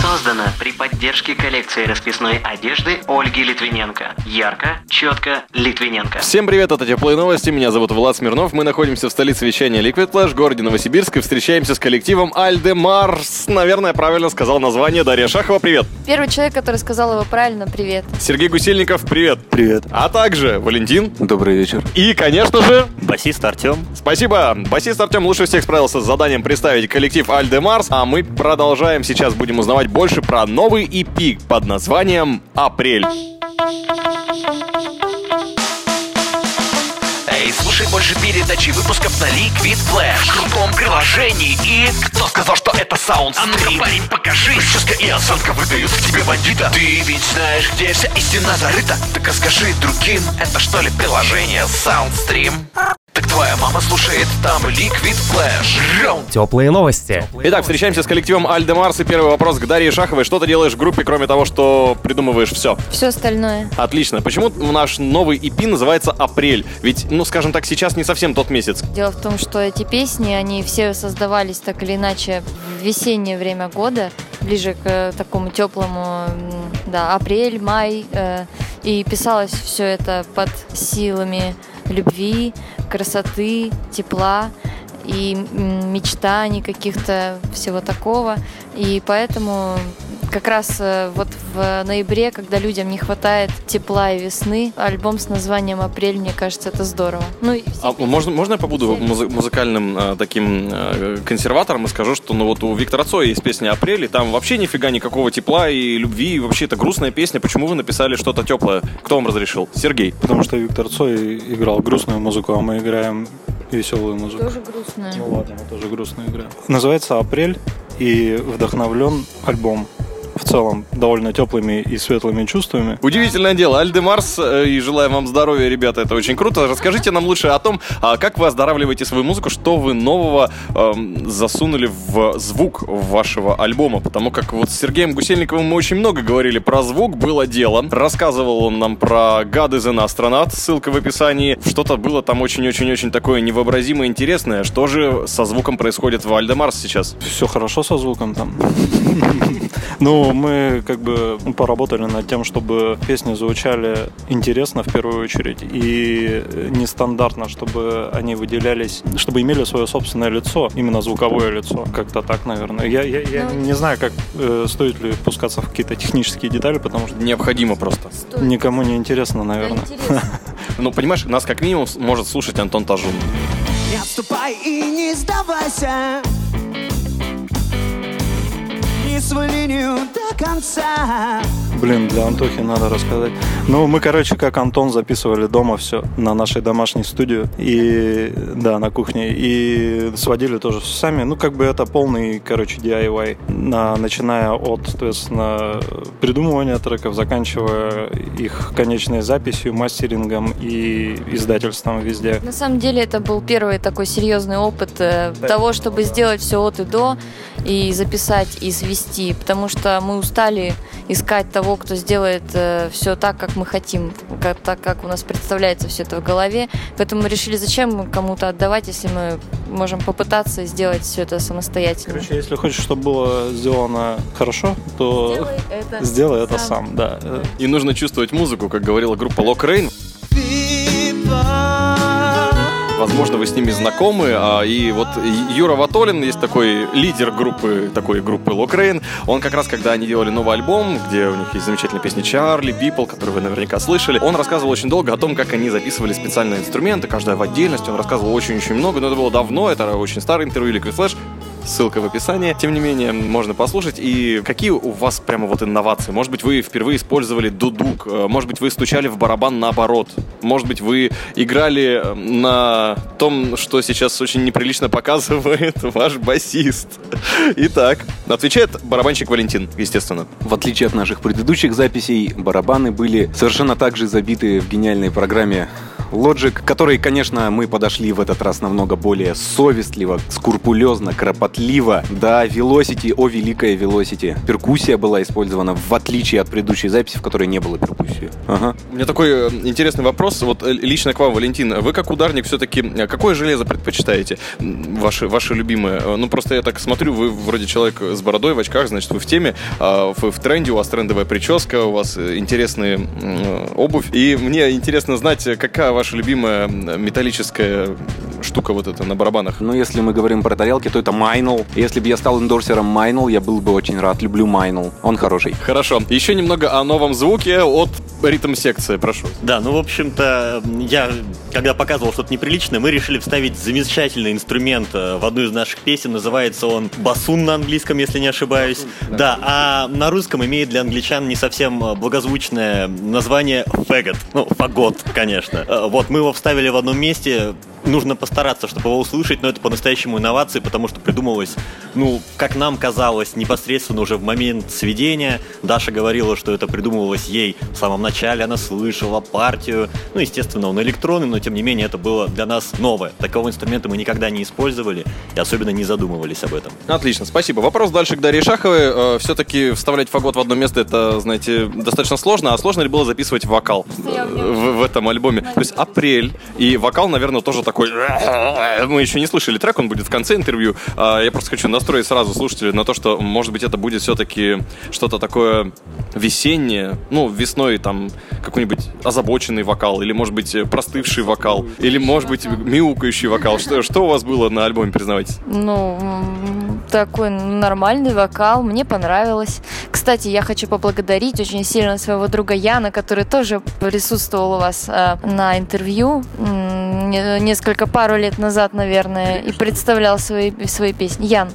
Создано при поддержке коллекции расписной одежды Ольги Литвиненко. Ярко, четко, Литвиненко. Всем привет, это Теплые Новости, меня зовут Влад Смирнов, мы находимся в столице вещания Liquid Flash, городе Новосибирск, и встречаемся с коллективом Альдемарс. Наверное, правильно сказал название Дарья Шахова, привет. Первый человек, который сказал его правильно, привет. Сергей Гусельников, привет. Привет. А также Валентин Добрый вечер. и, конечно же, Басист Артем. Спасибо. Басист Артем лучше всех справился с заданием представить коллектив Альдемарс, а мы продолжаем. Сейчас будем узнавать больше про новый EP под названием «Апрель». Эй, слушай больше передачи выпусков на Liquid Flash В крутом приложении и... Кто сказал, что это саунд А ну-ка, парень, покажи. Прическа и осанка выдают в тебе бандита. Ты ведь знаешь, где вся истина зарыта? Так расскажи другим, это что ли приложение Soundstream? Так твоя мама слушает там Liquid Flash Теплые новости. Итак, встречаемся с коллективом Альдемарс и первый вопрос к Дарье Шаховой. Что ты делаешь в группе, кроме того, что придумываешь все? Все остальное. Отлично. Почему наш новый EP называется «Апрель»? Ведь, ну, скажем так, сейчас не совсем тот месяц. Дело в том, что эти песни, они все создавались так или иначе в весеннее время года, ближе к э, такому теплому, да, апрель, май. э, и писалось все это под силами любви, красоты, тепла и мечтаний каких-то, всего такого. И поэтому как раз э, вот в ноябре, когда людям не хватает тепла и весны, альбом с названием «Апрель», мне кажется, это здорово. Ну, и А можно, можно я побуду музы- музыкальным э, таким э, консерватором и скажу, что ну вот у Виктора Цоя есть песня «Апрель», и там вообще нифига никакого тепла и любви, и вообще это грустная песня. Почему вы написали что-то теплое? Кто вам разрешил? Сергей. Потому что Виктор Цой играл грустную музыку, а мы играем веселую музыку. тоже грустно. Ну ладно, мы тоже грустную играем. Называется «Апрель» и вдохновлен альбом в целом довольно теплыми и светлыми чувствами. Удивительное дело. Альдемарс, э, и желаем вам здоровья, ребята, это очень круто. Расскажите нам лучше о том, а, как вы оздоравливаете свою музыку, что вы нового эм, засунули в звук вашего альбома. Потому как вот с Сергеем Гусельниковым мы очень много говорили про звук, было дело. Рассказывал он нам про is an Astronaut, ссылка в описании. Что-то было там очень-очень-очень такое невообразимо интересное. Что же со звуком происходит в Альдемарс сейчас? Все хорошо со звуком там. Ну, мы как бы поработали над тем, чтобы песни звучали интересно в первую очередь и нестандартно, чтобы они выделялись, чтобы имели свое собственное лицо, именно звуковое лицо. Как-то так, наверное. Я, я, я Ну, не знаю, как э, стоит ли пускаться в какие-то технические детали, потому что Необходимо просто. Стоит. никому не интересно, Да, наверное. интересно. Ну, понимаешь, нас как минимум может слушать Антон Тажун. Не отступай и не сдавайся Свою линию до конца Блин, для Антохи надо рассказать. Ну, мы, короче, как Антон записывали дома все на нашей домашней студии. И, да, на кухне. И сводили тоже сами. Ну, как бы это полный, короче, DIY. На, начиная от, соответственно, придумывания треков, заканчивая их конечной записью, мастерингом и издательством везде. На самом деле это был первый такой серьезный опыт э, того, чтобы сделать все от и до и записать и свести, потому что мы устали искать того, кто сделает все так, как мы хотим, как, так, как у нас представляется все это в голове. Поэтому мы решили, зачем кому-то отдавать, если мы можем попытаться сделать все это самостоятельно. Короче, если хочешь, чтобы было сделано хорошо, то Сделай это сделай это сам. сам, да. Э, И нужно чувствовать музыку, как говорила группа Lock Rain. Возможно, вы с ними знакомы. а, И вот Юра Ватолин есть такой лидер группы, такой группы Rain. Он как раз, когда они делали новый альбом, где у них есть замечательная песня Чарли, People, которую вы наверняка слышали, он рассказывал очень долго о том, как они записывали специальные инструменты, каждая в отдельности. Он рассказывал очень-очень много, но это было давно, это очень старое интервью Liquid Flash. Ссылка в описании. Тем не менее, можно послушать. И какие у вас прямо вот инновации? Может быть, вы впервые использовали дудук? Э, Может быть, вы стучали в барабан наоборот? Может быть, вы играли э, на том, что сейчас очень неприлично показывает ваш басист? Итак, отвечает барабанщик Валентин, естественно. В отличие от наших предыдущих записей, барабаны были совершенно так же забиты в гениальной программе Logic, к которой, конечно, мы подошли в этот раз намного более совестливо, скрупулезно, кропотливо. Да, Velocity, о великая Velocity. Перкуссия была использована, в отличие от предыдущей записи, в которой не было перкуссии. Ага. У меня такой э, интересный вопрос. Вот э, лично к вам, Валентин. Вы как ударник все-таки э, какое железо предпочитаете? Ваше любимое? Э, Ну, просто я так смотрю, вы вроде человек с бородой, в очках, значит, вы в теме, а, вы в тренде, у вас трендовая прическа, у вас интересная обувь. И мне интересно знать, какая ваша любимая металлическая штука вот эта на барабанах? Ну, если мы говорим про тарелки, то это Meinl. Если бы я стал эндорсером Meinl, я был бы очень рад. Люблю Meinl. Он хороший. Хорошо. Еще немного о новом звуке от ритм-секции, прошу. Да, ну, в общем-то, я, когда показывал что-то неприличное, мы решили вставить замечательный инструмент э, в одну из наших песен. Называется он басун на английском, если не ошибаюсь. Да, а на русском имеет для англичан не совсем э, благозвучное название фэгот. Ну, фагот, конечно. Вот, мы его вставили в одном месте. Нужно постараться, чтобы его услышать, но это по-настоящему инновации, потому что придумалось, ну, как нам казалось, непосредственно уже в момент сведения. Даша говорила, что это придумывалось ей в самом начале, она слышала партию. Ну, естественно, он электронный, но тем не менее это было для нас новое. Такого инструмента мы никогда не использовали и особенно не задумывались об этом. Отлично, спасибо. Вопрос дальше к Дарье Шаховой. Все-таки вставлять фагот в одно место, это, знаете, достаточно сложно. А сложно ли было записывать вокал э, в, в этом альбоме? То есть апрель, и вокал, наверное, тоже такой... Мы еще не слышали трек, он будет в конце интервью. А Я просто хочу настроить сразу слушателей на то, что, может быть, это будет все-таки что-то такое весеннее. Ну, весной там какой-нибудь озабоченный вокал, или, может быть, простывший вокал, или, может быть, мяукающий вокал. Что, что у вас было на альбоме, признавайтесь? Ну, такой нормальный вокал, мне понравилось. Кстати, я хочу поблагодарить очень сильно своего друга Яна, который тоже присутствовал у вас э, на интервью м, не- несколько пару лет назад, наверное, и представлял свои, свои песни. Ян.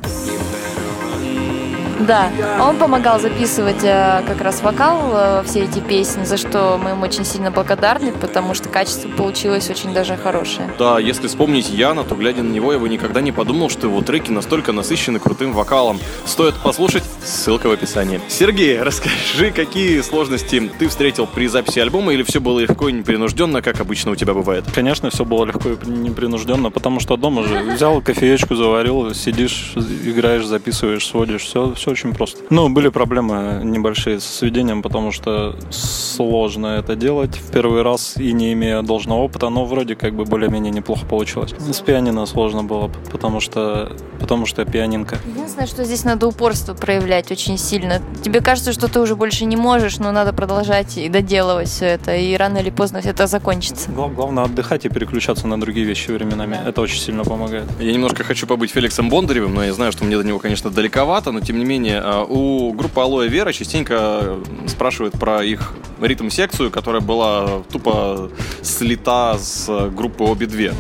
Да, он помогал записывать э, как раз вокал э, все эти песни, за что мы ему очень сильно благодарны, потому что качество получилось очень даже хорошее. Да, если вспомнить Яна, то глядя на него, я бы никогда не подумал, что его треки настолько насыщены крутым вокалом. Стоит послушать, ссылка в описании. Сергей, расскажи, какие сложности ты встретил при записи альбома, или все было легко и непринужденно, как обычно у тебя бывает? Конечно, все было легко и непринужденно, потому что дома же взял кофеечку, заварил, сидишь, играешь, записываешь, сводишь, все, все очень просто. Ну, были проблемы небольшие с сведением, потому что сложно это делать в первый раз и не имея должного опыта, но вроде как бы более-менее неплохо получилось. С пианино сложно было, потому что, потому что я пианинка. Единственное, что здесь надо упорство проявлять очень сильно. Тебе кажется, что ты уже больше не можешь, но надо продолжать и доделывать все это, и рано или поздно все это закончится. Гла- Главное отдыхать и переключаться на другие вещи временами. Это очень сильно помогает. Я немножко хочу побыть Феликсом Бондаревым, но я знаю, что мне до него, конечно, далековато, но тем не менее, а, у группы Алоэ Вера частенько спрашивают про их ритм-секцию, которая была тупо слита с группы обе две.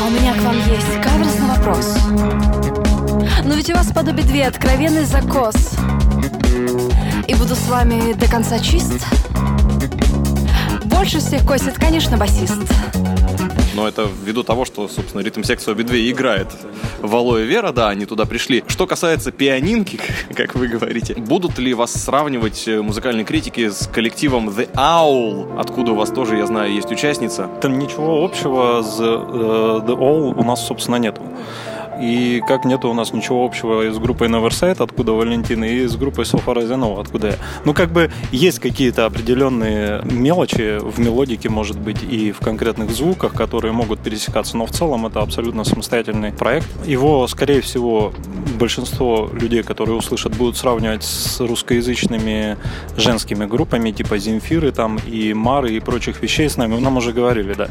А у меня к вам есть каверзный вопрос. Но ведь у вас под обе две откровенный закос. И буду с вами до конца чист. Больше всех косит, конечно, басист. Но это ввиду того, что, собственно, ритм-секция обе две играет в Алоэ Вера, да, они туда пришли. Что касается пианинки, как вы говорите, будут ли вас сравнивать э, музыкальные критики с коллективом The Owl, откуда у вас тоже, я знаю, есть участница? Там ничего общего с э, The All у нас, собственно, нету. И как нету у нас ничего общего с группой Neverside, откуда Валентин, и с группой Софа Розенова, откуда я. Ну, как бы есть какие-то определенные мелочи в мелодике, может быть, и в конкретных звуках, которые могут пересекаться, но в целом это абсолютно самостоятельный проект. Его, скорее всего, большинство людей, которые услышат, будут сравнивать с русскоязычными женскими группами, типа Земфиры там и Мары и прочих вещей с нами. Нам уже говорили, да.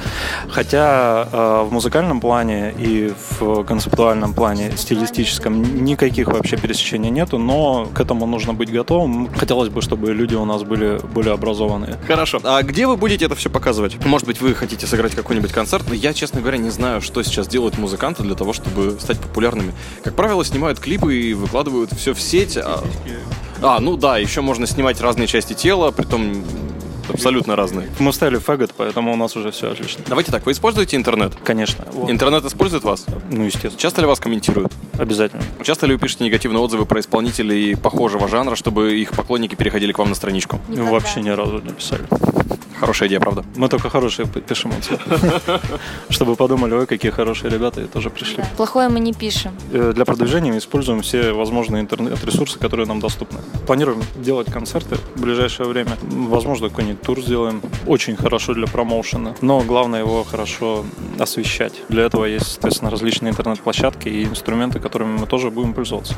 Хотя э, в музыкальном плане и в концептуальном плане, стилистическом, никаких вообще пересечений нету, но к этому нужно быть готовым. Хотелось бы, чтобы люди у нас были более образованные. Хорошо. А где вы будете это все показывать? Может быть, вы хотите сыграть какой-нибудь концерт? Но я, честно говоря, не знаю, что сейчас делают музыканты для того, чтобы стать популярными. Как правило, снимают клипы и выкладывают все в сеть. А, а, ну да, еще можно снимать разные части тела, притом абсолютно разные. Мы ставили фэгот, поэтому у нас уже все отлично. Давайте так, вы используете интернет? Конечно. Интернет использует вас? Ну, естественно. Часто ли вас комментируют? Обязательно. Часто ли вы пишете негативные отзывы про исполнителей похожего жанра, чтобы их поклонники переходили к вам на страничку? Вообще ни разу не писали. Хорошая идея, правда. Мы только хорошие пишем отзывы. Чтобы подумали, ой, какие хорошие ребята, и тоже пришли. Плохое мы не пишем. Э, Для продвижения мы используем все возможные интернет-ресурсы, которые нам доступны. Планируем делать концерты в ближайшее время. Возможно, какой-нибудь тур сделаем. Очень хорошо для промоушена. Но главное его хорошо освещать. Для этого есть, соответственно, различные интернет-площадки и инструменты, которыми мы тоже будем пользоваться.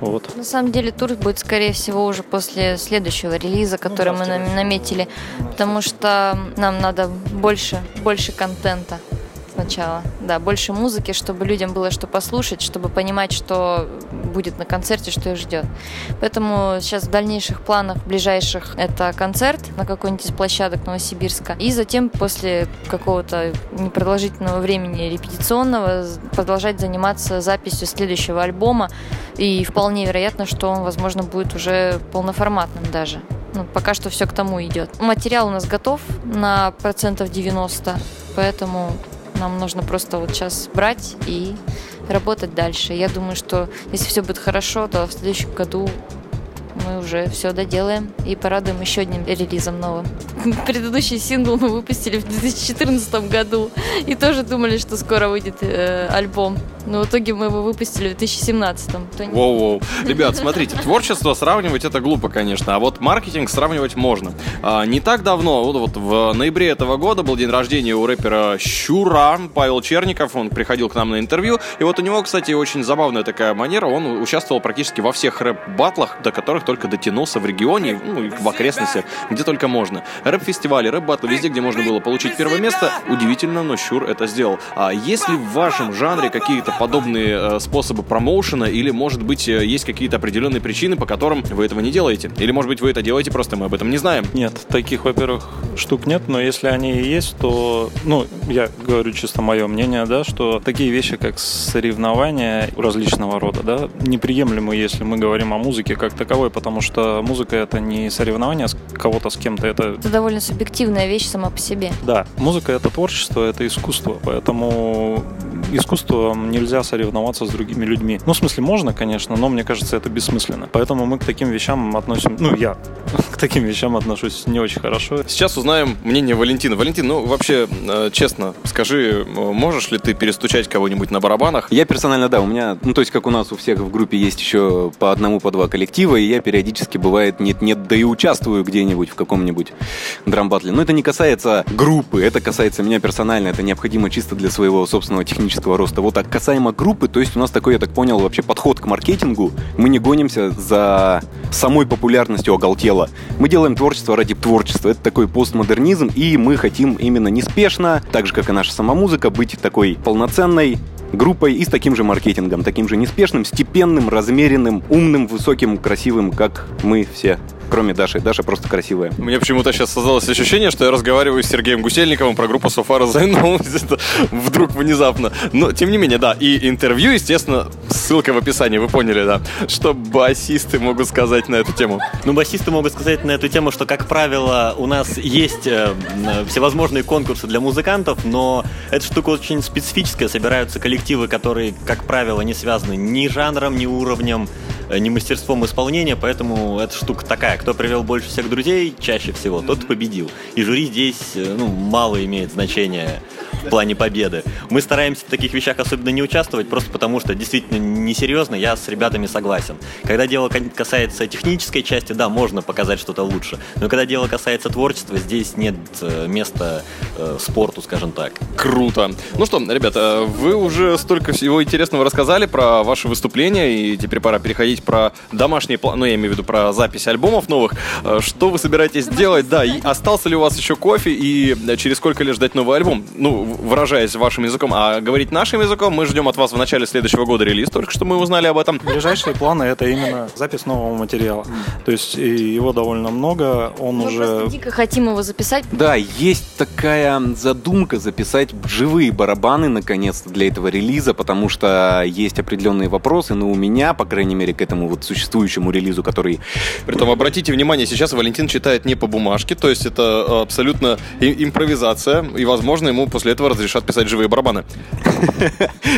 Вот. На самом деле тур будет, скорее всего, уже после следующего релиза, который мы нам- наметили, потому что нам надо больше, больше контента сначала, да, больше музыки, чтобы людям было что послушать, чтобы понимать, что будет на концерте, что их ждет. Поэтому сейчас в дальнейших планах, ближайших, это концерт на какой-нибудь из площадок Новосибирска, и затем после какого-то непродолжительного времени репетиционного продолжать заниматься записью следующего альбома, и вполне вероятно, что он, возможно, будет уже полноформатным даже. Ну, пока что все к тому идет. Материал у нас готов на процентов 90, поэтому нам нужно просто вот сейчас брать и работать дальше. Я думаю, что если все будет хорошо, то в следующем году мы уже все доделаем и порадуем еще одним релизом новым. Предыдущий сингл мы выпустили в 2014 году и тоже думали, что скоро выйдет э, альбом. Но в итоге мы его выпустили в 2017. То не- Воу-воу. Ребят, смотрите, творчество сравнивать это глупо, конечно, а вот маркетинг сравнивать можно. А, не так давно, вот, в ноябре этого года был день рождения у рэпера Щура, Павел Черников, он приходил к нам на интервью, и вот у него, кстати, очень забавная такая манера, он участвовал практически во всех рэп-батлах, до которых только дотянулся в регионе, ну, и в окрестностях, где только можно. Рэп-фестивали, рэп-батлы, везде, где можно было получить первое место, удивительно, но Щур это сделал. А есть ли в вашем жанре какие-то подобные э, способы промоушена, или, может быть, э, есть какие-то определенные причины, по которым вы этого не делаете? Или, может быть, вы это делаете, просто мы об этом не знаем? Нет, таких, во-первых, штук нет, но если они и есть, то, ну, я говорю чисто мое мнение, да, что такие вещи, как соревнования различного рода, да, неприемлемы, если мы говорим о музыке как таковой, потому что музыка это не соревнование с кого-то с кем-то, Это довольно субъективная вещь сама по себе. да, музыка это творчество, это искусство, поэтому искусством нельзя соревноваться с другими людьми. Ну, в смысле, можно, конечно, но мне кажется, это бессмысленно. Поэтому мы к таким вещам относим, ну, я к таким вещам отношусь не очень хорошо. Сейчас узнаем мнение Валентина. Валентин, ну вообще, э, честно, скажи, э, можешь ли ты перестучать кого-нибудь на барабанах? Я персонально, да, у меня, ну, то есть, как у нас у всех в группе есть еще по одному, по два коллектива, и я периодически, бывает, нет-нет, да и участвую где-нибудь в каком-нибудь драмбатле. Но это не касается группы, это касается меня персонально, это необходимо чисто для своего собственного технического роста. Вот, а касаемо группы, то есть у нас такой, я так понял, вообще подход к маркетингу, мы не гонимся за самой популярностью оголтела. Мы делаем творчество ради творчества, это такой постмодернизм, и мы хотим именно неспешно, так же, как и наша сама музыка, быть такой полноценной, группой и с таким же маркетингом, таким же неспешным, степенным, размеренным, умным, высоким, красивым, как мы все. Кроме Даши. Даша просто красивая. Мне почему-то сейчас создалось ощущение, что я разговариваю с Сергеем Гусельниковым про группу Софара Зайнул. Вдруг внезапно. Но, тем не менее, да. И интервью, естественно, ссылка в описании, вы поняли, да. Что басисты могут сказать на эту тему. Ну, басисты могут сказать на эту тему, что, как правило, у нас есть э, всевозможные конкурсы для музыкантов, но эта штука очень специфическая. Собираются коллективы, которые, как правило, не связаны ни жанром, ни уровнем, э, ни мастерством исполнения, поэтому эта штука такая. Кто привел больше всех друзей, чаще всего, тот победил. И жюри здесь, э, ну, мало имеет значения в плане победы. Мы стараемся в таких вещах особенно не участвовать, просто потому что действительно несерьезно, я с ребятами согласен. Когда дело касается технической части, да, можно показать что-то лучше. Но когда дело касается творчества, здесь нет э, места э, спорту, скажем так. Круто. Ну что, ребята, вы уже столько всего интересного рассказали про ваши выступления, и теперь пора переходить про домашние планы, ну, я имею в виду про запись альбомов новых. Э, Что вы собираетесь делать? Да, остался ли у вас еще кофе, и через сколько лет ждать новый альбом? Ну, в- выражаясь вашим языком, а говорить нашим языком, мы ждем от вас в начале следующего года релиз, только что мы узнали об этом. Ближайшие планы это именно запись нового материала. То есть его довольно много, он Мы уже... дико хотим его записать. Да, есть такая задумка записать живые барабаны наконец-то для этого релиза, потому что есть определенные вопросы, но у меня, по крайней мере, к этому вот существующему релизу, который... Притом, обратите внимание, сейчас Валентин читает не по бумажке, то есть это абсолютно импровизация, и, возможно, ему после этого этого разрешат писать живые барабаны.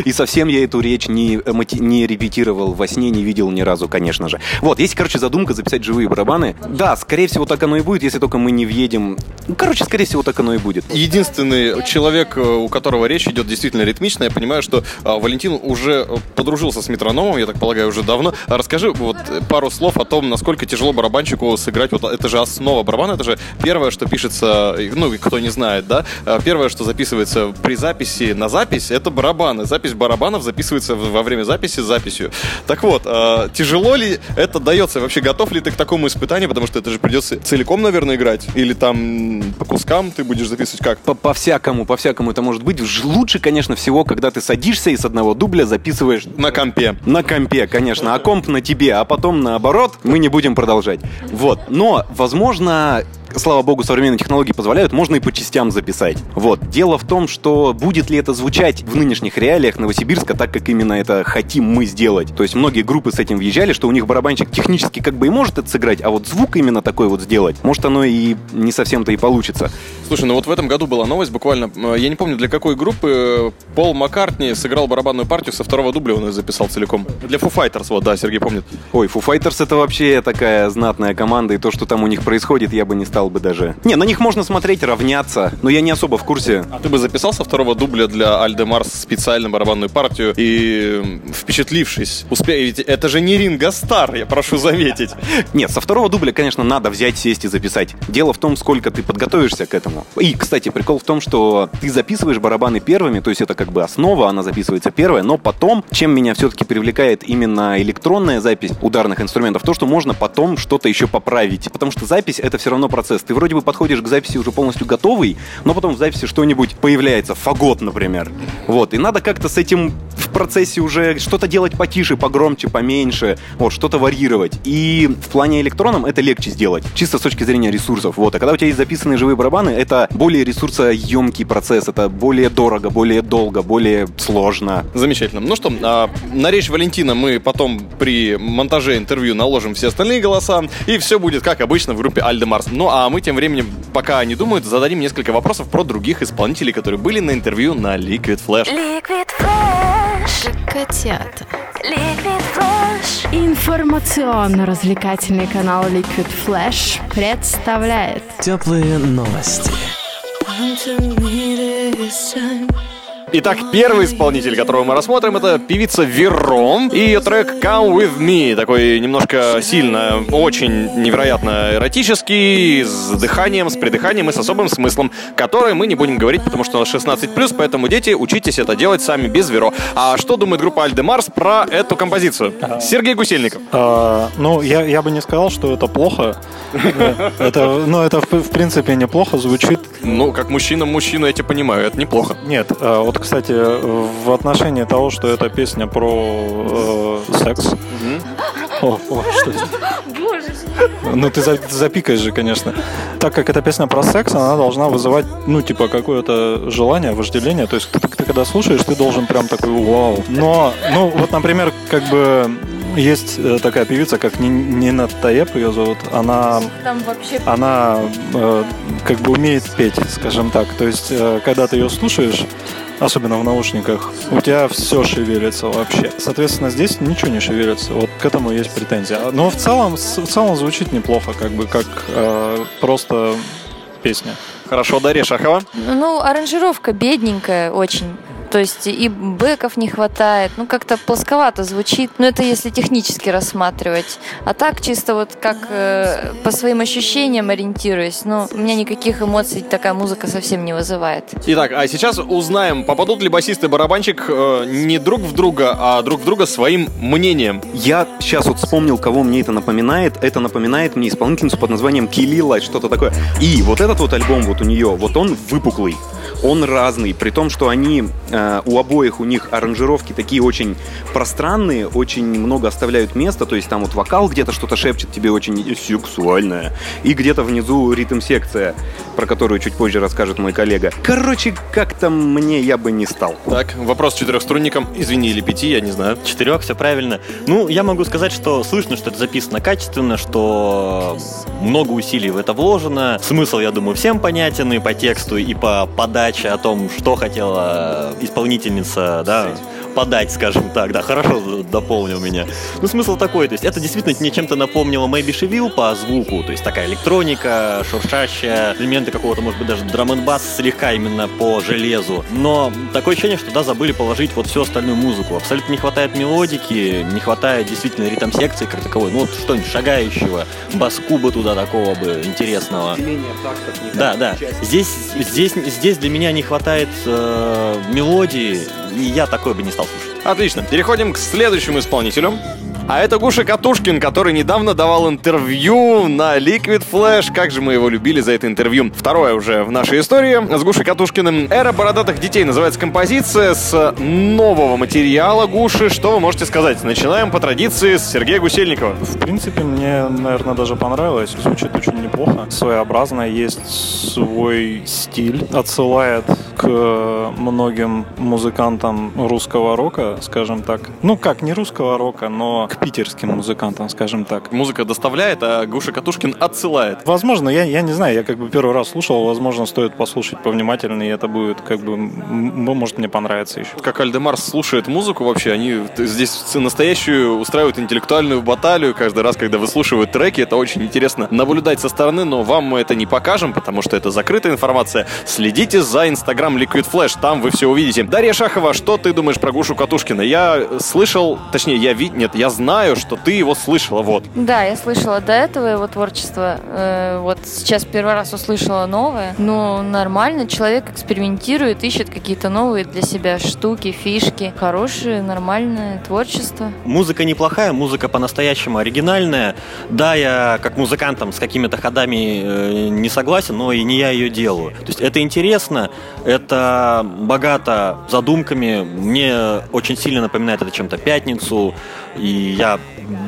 И совсем я эту речь не, эмоти- не репетировал во сне, не видел ни разу, конечно же. Вот, есть, короче, задумка записать живые барабаны. Да, скорее всего, так оно и будет, если только мы не въедем... Ну, короче, скорее всего, так оно и будет. Единственный человек, э, у которого речь идет действительно ритмично, я понимаю, что а, Валентин уже э, подружился с метрономом, я так полагаю, уже давно. А Расскажи вот э, пару слов о том, насколько тяжело барабанщику сыграть. Вот это же основа барабана, это же первое, что пишется, э, ну, кто не знает, да, а, первое, что записывается при записи на запись, это барабаны. Запись барабанов записывается во время записи с записью. Так вот, а, тяжело ли это дается? Вообще готов ли ты к такому испытанию? Потому что это же придется целиком, наверное, играть. Или там по кускам ты будешь записывать как? По- По-всякому, по-всякому это может быть. Лучше, конечно, всего, когда ты садишься и с одного дубля записываешь... На компе. На компе, конечно. А комп на тебе, а потом наоборот. Мы не будем продолжать. Вот. Но, возможно, слава богу, современные технологии позволяют, можно и по частям записать. Вот. Дело в том, что будет ли это звучать в нынешних реалиях Новосибирска так, как именно это хотим мы сделать. То есть многие группы с этим въезжали, что у них барабанщик технически как бы и может это сыграть, а вот звук именно такой вот сделать, может оно и не совсем-то и получится. Слушай, ну вот в этом году была новость буквально, я не помню для какой группы, э, Пол Маккартни сыграл барабанную партию со второго дубля, он ее записал целиком. Для Foo Fighters, вот, да, Сергей помнит. Ой, Foo Fighters это вообще такая знатная команда, и то, что там у них происходит, я бы не стал бы даже... Не, на них можно смотреть, равняться, но я не особо в курсе. А ты бы записал со второго дубля для Альде Марс специально барабанную партию и, впечатлившись, успе... ведь это же не Ринго Стар, я прошу заметить. Нет, со второго дубля, конечно, надо взять, сесть и записать. Дело в том, сколько ты подготовишься к этому. И, кстати, прикол в том, что ты записываешь барабаны первыми, то есть это как бы основа, она записывается первая, но потом, чем меня все-таки привлекает именно электронная запись ударных инструментов, то, что можно потом что-то еще поправить. Потому что запись — это все равно процесс. Ты вроде бы подходишь к записи уже полностью готовый, но потом в записи что-нибудь появляется, фагот, например. Вот, и надо как-то с этим в процессе уже что-то делать потише, погромче, поменьше, вот, что-то варьировать. И в плане электроном это легче сделать, чисто с точки зрения ресурсов. Вот, а когда у тебя есть записанные живые барабаны, это более ресурсоемкий процесс, это более дорого, более долго, более сложно. Замечательно. Ну что, а, на речь Валентина мы потом при монтаже интервью наложим все остальные голоса, и все будет как обычно в группе Альде Марс. Ну а мы тем временем, пока они думают, зададим несколько вопросов про других исполнителей, которые были на интервью на Liquid Flash. Liquid Flash. Котята. Liquid Flash. Информационно-развлекательный канал Liquid Flash представляет Теплые новости. Итак, первый исполнитель, которого мы рассмотрим, это певица Вером и ее трек Come With Me. Такой немножко сильно, очень невероятно эротический, с дыханием, с придыханием и с особым смыслом, который мы не будем говорить, потому что у нас 16+, поэтому, дети, учитесь это делать сами без Веро. А что думает группа Альде Марс про эту композицию? Сергей Гусельников. А, ну, я, я бы не сказал, что это плохо. Э, Это, ну, это в, принципе неплохо звучит. Ну, как мужчина мужчину, я тебя понимаю, это неплохо. Нет, а, вот, кстати, в отношении того, что это песня про э, секс. О, о, что это? Ну, ты за- запикаешь же, конечно. Так как эта песня про секс, она должна вызывать, ну, типа, какое-то желание, вожделение. То есть, ты, ты когда слушаешь, ты должен прям такой вау. Но, ну, вот, например, как бы есть э, такая певица, как Ни- Нина Таеп ее зовут. Она Там вообще... она э, как бы умеет петь, скажем так. То есть, э, когда ты ее слушаешь, особенно в наушниках, у тебя все шевелится вообще. Соответственно, здесь ничего не шевелится. Вот к этому есть претензия. Но в целом, в целом звучит неплохо, как бы как э, просто песня. Хорошо, Дарья Шахова. Ну, аранжировка бедненькая очень. То есть и бэков не хватает, ну как-то плосковато звучит, но это если технически рассматривать. А так чисто вот как э, по своим ощущениям ориентируясь, ну у меня никаких эмоций такая музыка совсем не вызывает. Итак, а сейчас узнаем, попадут ли басист и барабанщик э, не друг в друга, а друг в друга своим мнением. Я сейчас вот вспомнил, кого мне это напоминает. Это напоминает мне исполнительницу под названием Килила, что-то такое. И вот этот вот альбом вот у нее, вот он выпуклый, он разный, при том, что они э, у обоих у них аранжировки такие очень пространные, очень много оставляют места, то есть там вот вокал где-то что-то шепчет тебе очень сексуальное, и где-то внизу ритм-секция, про которую чуть позже расскажет мой коллега. Короче, как-то мне я бы не стал. Так, вопрос с четырехструнником. Извини, или пяти, я не знаю. Четырех, все правильно. Ну, я могу сказать, что слышно, что это записано качественно, что много усилий в это вложено. Смысл, я думаю, всем понятен и по тексту, и по подаче о том, что хотела исполнительница, да, подать, скажем так, да, хорошо дополнил меня. Ну, смысл такой, то есть это действительно мне чем-то напомнило Maybe She Will по звуку, то есть такая электроника, шуршащая, элементы какого-то, может быть, даже драм н бас слегка именно по железу. Но такое ощущение, что, да, забыли положить вот всю остальную музыку. Абсолютно не хватает мелодики, не хватает действительно ритм-секции как таковой, ну, вот что-нибудь шагающего, бас-куба туда такого бы интересного. Да, да. Здесь, здесь, здесь для меня не хватает э, мелодии, я такой бы не стал слушать. Отлично. Переходим к следующему исполнителю. А это Гуша Катушкин, который недавно давал интервью на Liquid Flash. Как же мы его любили за это интервью. Второе уже в нашей истории с Гушей Катушкиным. «Эра бородатых детей» называется композиция с нового материала Гуши. Что вы можете сказать? Начинаем по традиции с Сергея Гусельникова. В принципе, мне, наверное, даже понравилось. Звучит очень неплохо. Своеобразно, есть свой стиль. Отсылает к многим музыкантам русского рока, скажем так. Ну, как, не русского рока, но к питерским музыкантам, скажем так. Музыка доставляет, а Гуша Катушкин отсылает. Возможно, я, я не знаю, я как бы первый раз слушал, возможно, стоит послушать повнимательнее, и это будет как бы, может, мне понравится еще. Как Альдемарс слушает музыку вообще, они здесь настоящую устраивают интеллектуальную баталию каждый раз, когда выслушивают треки. Это очень интересно наблюдать со стороны, но вам мы это не покажем, потому что это закрытая информация. Следите за Инстаграм Liquid Flash, там вы все увидите. Дарья Шахова, что ты думаешь про Гушу Катушкина? Я слышал, точнее, я вид, нет, я знаю, что ты его слышала, вот. Да, я слышала до этого его творчество. Э, вот сейчас первый раз услышала новое. Ну, нормально, человек экспериментирует, ищет какие-то новые для себя штуки, фишки. Хорошее, нормальное творчество. Музыка неплохая, музыка по-настоящему оригинальная. Да, я как музыкантом с какими-то ходами э, не согласен, но и не я ее делаю. То есть это интересно, это богато задумками. Мне очень сильно напоминает это чем-то пятницу. И я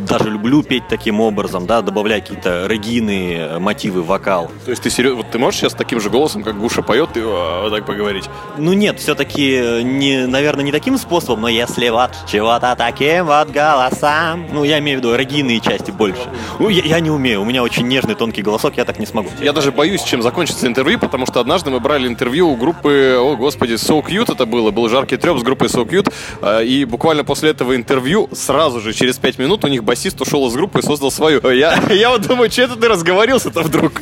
даже люблю петь таким образом, да, добавляя какие-то регийные мотивы вокал. То есть ты серьезно, вот ты можешь сейчас таким же голосом, как Гуша поет, ты а, вот так поговорить? Ну нет, все-таки, не, наверное, не таким способом, но если вот чего-то таким вот голосом, ну я имею в виду регийные части больше. Ну, я, я не умею, у меня очень нежный тонкий голосок, я так не смогу. Я даже боюсь, чем закончится интервью, потому что однажды мы брали интервью у группы, о господи, So Cute это было, был жаркий треп с группой So Cute, а, и буквально после этого интервью сразу же, через пять минут, у них басист ушел из группы и создал свою. Я, я вот думаю, что это ты разговорился-то вдруг?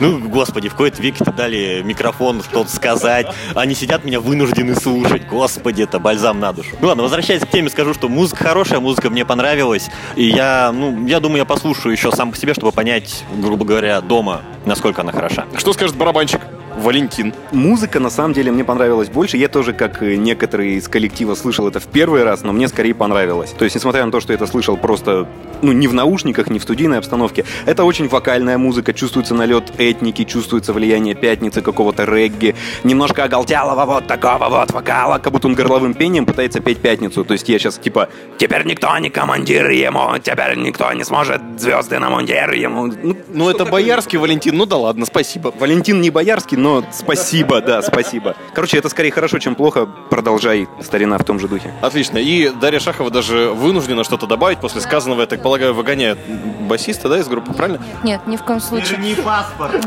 Ну, господи, в какой-то веке-то дали микрофон что-то сказать. Они сидят, меня вынуждены слушать. Господи, это бальзам на душу. Ну ладно, возвращаясь к теме, скажу, что музыка хорошая, музыка мне понравилась. И я, ну, я думаю, я послушаю еще сам по себе, чтобы понять, грубо говоря, дома, насколько она хороша. Что скажет барабанщик? Валентин. Музыка, на самом деле, мне понравилась больше. Я тоже, как некоторые из коллектива, слышал это в первый раз, но мне скорее понравилось. То есть, несмотря на то, что я это слышал просто, ну, не в наушниках, не в студийной обстановке, это очень вокальная музыка, чувствуется налет этники, чувствуется влияние пятницы, какого-то регги, немножко оголтялого вот такого вот вокала, как будто он горловым пением пытается петь пятницу. То есть я сейчас типа «Теперь никто не командир ему, теперь никто не сможет звезды на мундир ему». Ну, ну это боярский Валентин, ну да ладно, спасибо. Валентин не боярский, но спасибо, да, спасибо. Короче, это скорее хорошо, чем плохо. Продолжай, старина, в том же духе. Отлично. И Дарья Шахова даже вынуждена что-то добавить после сказанного, я так полагаю, выгоняет басиста, да, из группы, правильно? Нет, ни в коем случае. Не паспорт.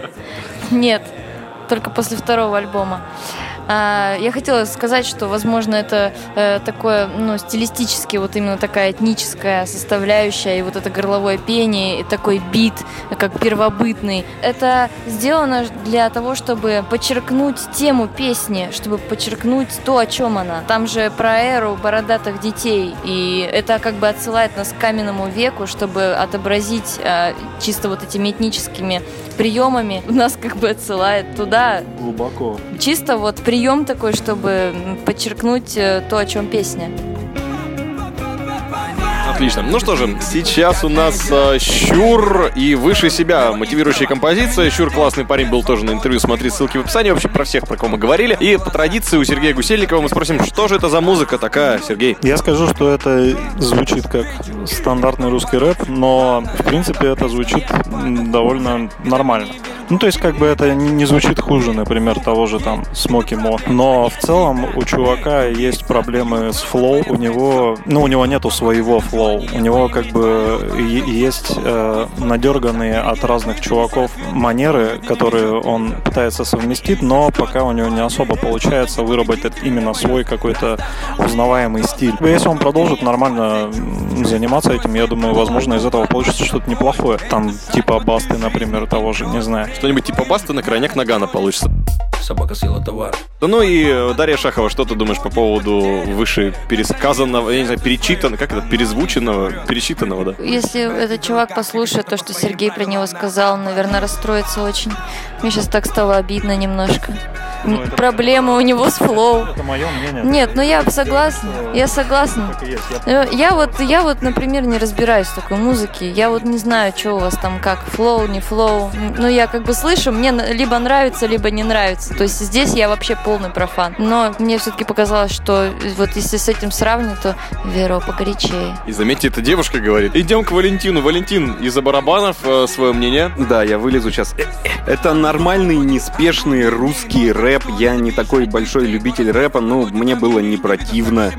Нет, только после второго альбома. А, я хотела сказать, что, возможно, это э, такое, ну, стилистически вот именно такая этническая составляющая, и вот это горловое пение, и такой бит, как первобытный. Это сделано для того, чтобы подчеркнуть тему песни, чтобы подчеркнуть то, о чем она. Там же про эру бородатых детей, и это как бы отсылает нас к каменному веку, чтобы отобразить э, чисто вот этими этническими приемами. Нас как бы отсылает туда. Глубоко. Чисто вот прием такой, чтобы подчеркнуть э, то, о чем песня. Отлично. Ну что же, сейчас у нас э, Щур и «Выше себя» мотивирующая композиция. Щур классный парень был тоже на интервью, смотри ссылки в описании. Вообще про всех, про кого мы говорили. И по традиции у Сергея Гусельникова мы спросим, что же это за музыка такая, Сергей? Я скажу, что это звучит как стандартный русский рэп, но в принципе это звучит довольно нормально. Ну, то есть, как бы это не звучит хуже, например, того же там Смоки Мо. Но в целом у чувака есть проблемы с flow. У него, ну, у него нету своего flow. У него как бы есть э, надерганные от разных чуваков манеры, которые он пытается совместить, но пока у него не особо получается выработать именно свой какой-то узнаваемый стиль. Если он продолжит нормально заниматься этим, я думаю, возможно, из этого получится что-то неплохое. Там типа Басты, например, того же, не знаю. Что-нибудь типа Басты на крайняк Нагана получится. Собака съела товар. Ну и э, Дарья Шахова, что ты думаешь по поводу выше пересказанного, я не знаю, перечитанного, как это, перезвученного, перечитанного, да? Если этот чувак послушает то, что Сергей про него сказал, наверное, расстроится очень. Мне сейчас так стало обидно немножко. Ну, М, Проблема у него с flow. Это мое мнение. Нет, ну я согласна. Я согласна. Э, Я вот, я вот, например, не разбираюсь в такой музыке. Я вот не знаю, что у вас там как, flow, не flow. Ну, я как бы слышу, мне на- либо нравится, либо не нравится. То есть здесь я вообще полный профан. Но мне все-таки показалось, что э, вот если с этим сравнивать, то Веро погорячее. И заметьте, эта девушка говорит, идем к Валентину. Валентин из-за барабанов э, свое мнение. Да, я вылезу сейчас. Это нормальный, неспешный русский рэп. Я не такой большой любитель рэпа, но мне было не противно.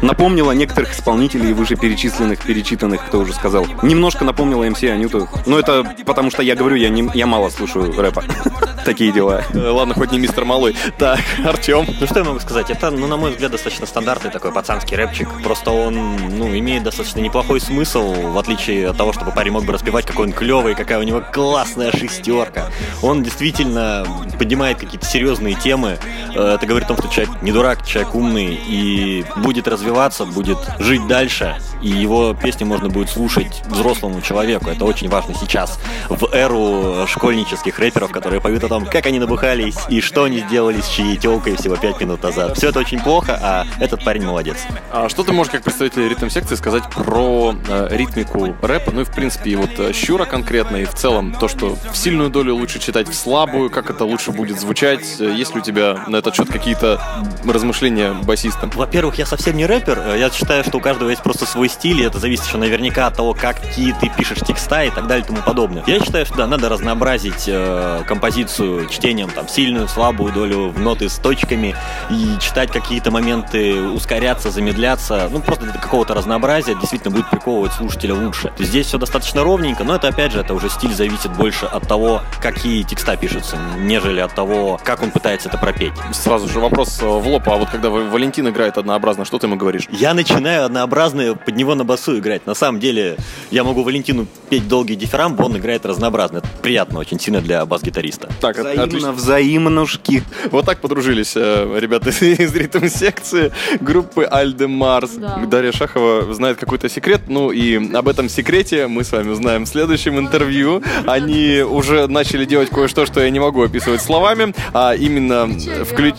Напомнило некоторых исполнителей вышеперечисленных, перечитанных, кто уже сказал. Немножко напомнило МС Анюту. Но это потому что я говорю, я, не, я мало слушаю рэпа. Такие дела. Э, Ладно, хоть не мистер Малой. Так, Артем. Ну что я могу сказать? Это, ну, на мой взгляд, достаточно стандартный такой пацанский рэпчик. Просто он, ну, имеет достаточно неплохой смысл, в отличие от того, чтобы парень мог бы распевать, какой он клевый, какая у него классная шестерка. Он действительно поднимает какие-то серьезные темы. Э, Это говорит о том, что человек не дурак, человек умный и будет развиваться, будет жить дальше. И его песни можно будет слушать взрослому человеку. Это очень важно сейчас, в эру школьнических рэперов, которые поют о том, как они набухались и что они сделали с чьей телкой всего пять минут назад. Все это очень плохо, а этот парень молодец. А что ты можешь как представитель ритм-секции сказать про э, ритмику рэпа? Ну и в принципе и вот э, Щура конкретно, и в целом то, что в сильную долю лучше читать в слабую, как это лучше будет звучать? Э, Есть ли у тебя на этот счет какие-то размышления басиста? Во-первых, я совсем не рэпер. Э, Я считаю, что у каждого есть просто свой стиль, и это зависит еще наверняка от того, как какие ты пишешь текста и так далее и тому подобное. Я считаю, что да, надо разнообразить э, композицию чтением, там, сильную, слабую долю, в ноты с точками, и читать какие-то моменты, ускоряться, замедляться. Ну, просто для какого-то разнообразия действительно будет приковывать слушателя лучше. То есть здесь все достаточно ровненько, но это, опять же, это уже стиль зависит больше от того, какие текста пишутся, нежели от того, как он пытается это пропеть. Сразу же вопрос э, в лоб, а вот когда Ва- Валентин играет однообразно, что ты ему говоришь? Я начинаю однообразно под него на басу играть. На самом деле, я могу Валентину петь долгий дифирамбы, он играет разнообразно. Это приятно очень сильно для бас-гитариста. Так, Взаимно, отлично. взаимнушки. Вот так подружились э, ребята из ритм-секции группы Альдемарс. Да. Дарья Шахова знает какой-то секрет, ну и об этом секрете мы с вами узнаем в следующем интервью. Они уже начали делать кое-что, что я не могу описывать словами, а именно вклю-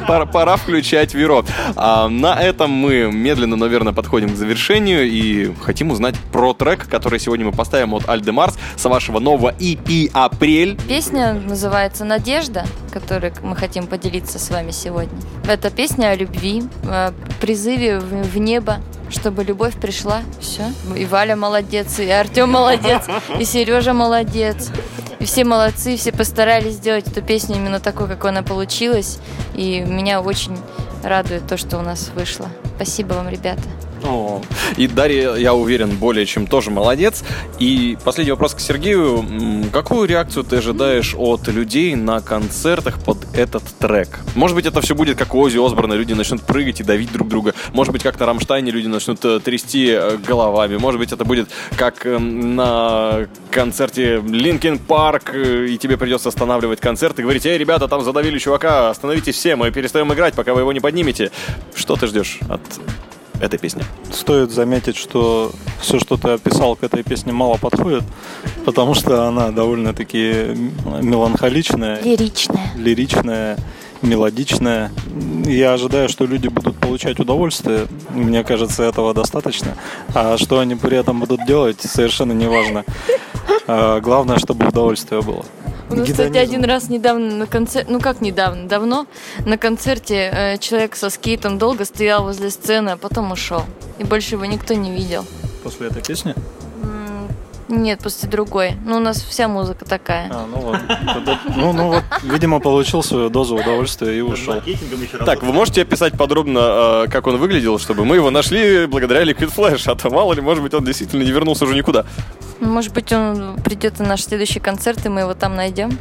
пора, пора включать Веро. А на этом мы медленно, наверное, подходим к завершению и хотим узнать про трек, который сегодня мы поставим от Альдемарс с вашего нового EP «Апрель». Песня называется «Надежда», которой мы хотим поделиться с вами сегодня. Это песня о любви, о призыве в в небо, чтобы любовь пришла. Все. И Валя молодец, и Артем молодец, и Сережа молодец. И все молодцы, все постарались сделать эту песню именно такой, как она получилась. И меня очень радует то, что у нас вышло. Спасибо вам, ребята. О, И Дарья, я уверен, более чем тоже молодец. И последний вопрос к Сергею. Какую реакцию ты ожидаешь от людей на концертах под этот трек? Может быть, это все будет как у Ози Осборна, люди начнут прыгать и давить друг друга. Может быть, как на Рамштайне люди начнут э, трясти э, головами. Может быть, это будет как э, на концерте Линкен Парк, э, и тебе придется останавливать концерт и говорить, эй, ребята, там задавили чувака, остановитесь все, мы перестаем играть, пока вы его не поднимете. Что ты ждешь от этой песни? Стоит заметить, что все, что ты описал к этой песне, мало подходит, потому что она довольно-таки меланхоличная, Лиричная. лиричная, мелодичная. Я ожидаю, что люди будут получать удовольствие. Мне кажется, этого достаточно. А что они при этом будут делать, совершенно не важно. А, Главное, чтобы удовольствие было. У нас, кстати, один раз недавно на концерте, ну как недавно, давно, на концерте э, человек со скейтом долго стоял возле сцены, а потом ушел. И больше его никто не видел. После этой песни? Нет, после другой. Ну, у нас вся музыка такая. А, ну вот. Ну, ну вот, видимо, получил свою дозу удовольствия и ушел. Так, вы можете описать подробно, э, как он выглядел, чтобы мы его нашли благодаря Liquid Flash, а то мало ли, может быть, он действительно не вернулся уже никуда. Может быть, он придет на наш следующий концерт, и мы его там найдем.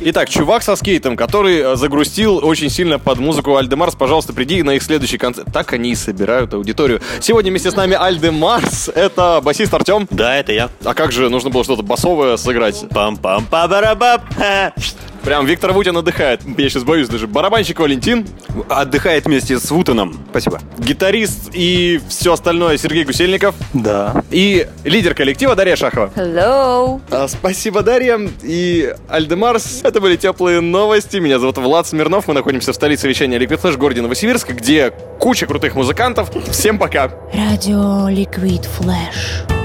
Итак, чувак со скейтом, который э, загрустил очень сильно под музыку Альдемарс, пожалуйста, приди на их следующий концерт. Так они и собирают аудиторию. Сегодня вместе с нами Альдемарс. Это басист Артем. Да, это я. А как же нужно было что-то басовое сыграть? пам пам па барабап Прям Виктор Вутин отдыхает. Я сейчас боюсь даже. Барабанщик Валентин. Отдыхает вместе с Вутоном. Спасибо. Гитарист и все остальное Сергей Гусельников. Да. И лидер коллектива Дарья Шахова. Hello! А, Спасибо, Дарья. И Альдемарс. Это были теплые новости. Меня зовут Влад Смирнов. Мы находимся в столице вещания Liquid Flash, городе Новосибирск, где куча крутых музыкантов. Всем пока. Радио Liquid Flash.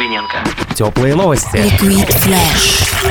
Литвиненко. Теплые новости. Liquid Flash.